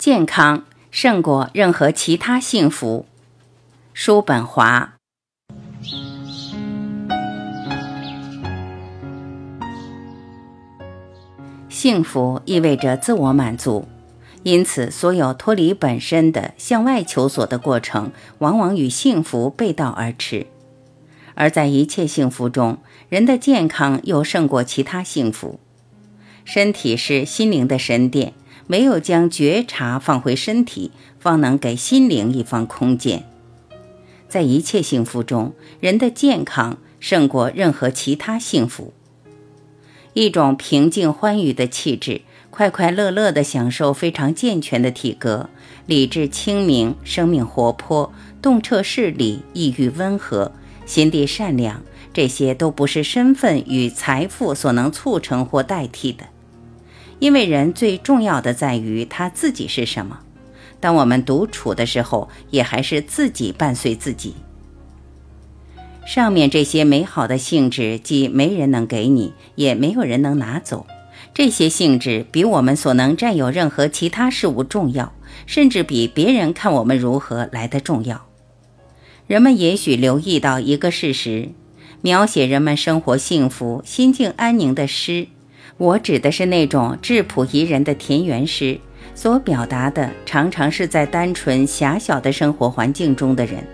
健康胜过任何其他幸福。叔本华。幸福意味着自我满足，因此，所有脱离本身的向外求索的过程，往往与幸福背道而驰。而在一切幸福中，人的健康又胜过其他幸福。身体是心灵的神殿。没有将觉察放回身体，方能给心灵一方空间。在一切幸福中，人的健康胜过任何其他幸福。一种平静欢愉的气质，快快乐乐地享受非常健全的体格，理智清明，生命活泼，洞彻事理，意欲温和，心地善良，这些都不是身份与财富所能促成或代替的。因为人最重要的在于他自己是什么。当我们独处的时候，也还是自己伴随自己。上面这些美好的性质，既没人能给你，也没有人能拿走。这些性质比我们所能占有任何其他事物重要，甚至比别人看我们如何来的重要。人们也许留意到一个事实：描写人们生活幸福、心境安宁的诗。我指的是那种质朴宜人的田园诗，所表达的常常是在单纯狭小的生活环境中的人，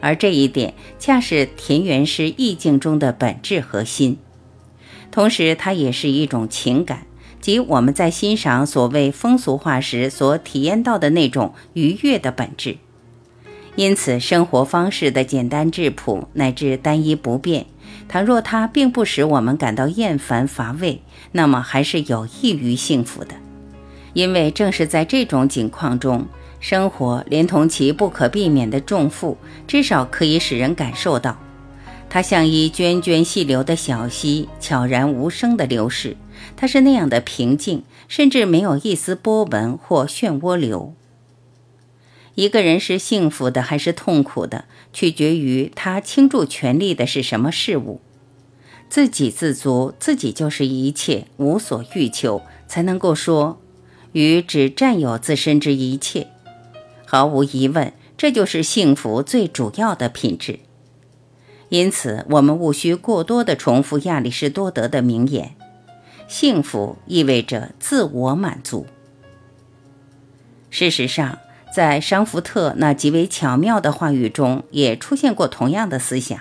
而这一点恰是田园诗意境中的本质核心。同时，它也是一种情感，即我们在欣赏所谓风俗画时所体验到的那种愉悦的本质。因此，生活方式的简单质朴乃至单一不变。倘若它并不使我们感到厌烦乏味，那么还是有益于幸福的。因为正是在这种境况中，生活连同其不可避免的重负，至少可以使人感受到，它像一涓涓细流的小溪，悄然无声地流逝。它是那样的平静，甚至没有一丝波纹或漩涡流。一个人是幸福的还是痛苦的，取决于他倾注全力的是什么事物。自给自足，自己就是一切，无所欲求，才能够说，与只占有自身之一切。毫无疑问，这就是幸福最主要的品质。因此，我们无需过多的重复亚里士多德的名言：幸福意味着自我满足。事实上。在商福特那极为巧妙的话语中，也出现过同样的思想。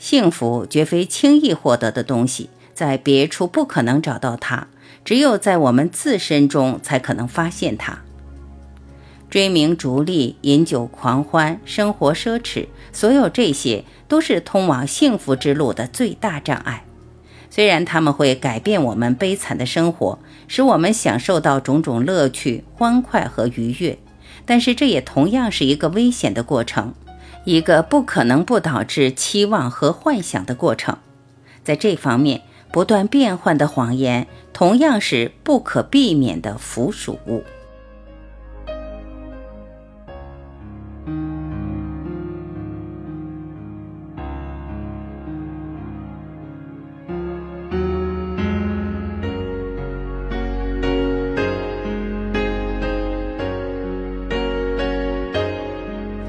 幸福绝非轻易获得的东西，在别处不可能找到它，只有在我们自身中才可能发现它。追名逐利、饮酒狂欢、生活奢侈，所有这些都是通往幸福之路的最大障碍。虽然他们会改变我们悲惨的生活，使我们享受到种种乐趣、欢快和愉悦，但是这也同样是一个危险的过程，一个不可能不导致期望和幻想的过程。在这方面，不断变换的谎言同样是不可避免的附属物。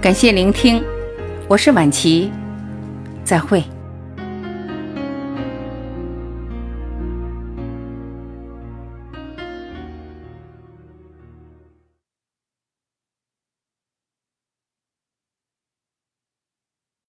感谢聆听，我是晚琪，再会。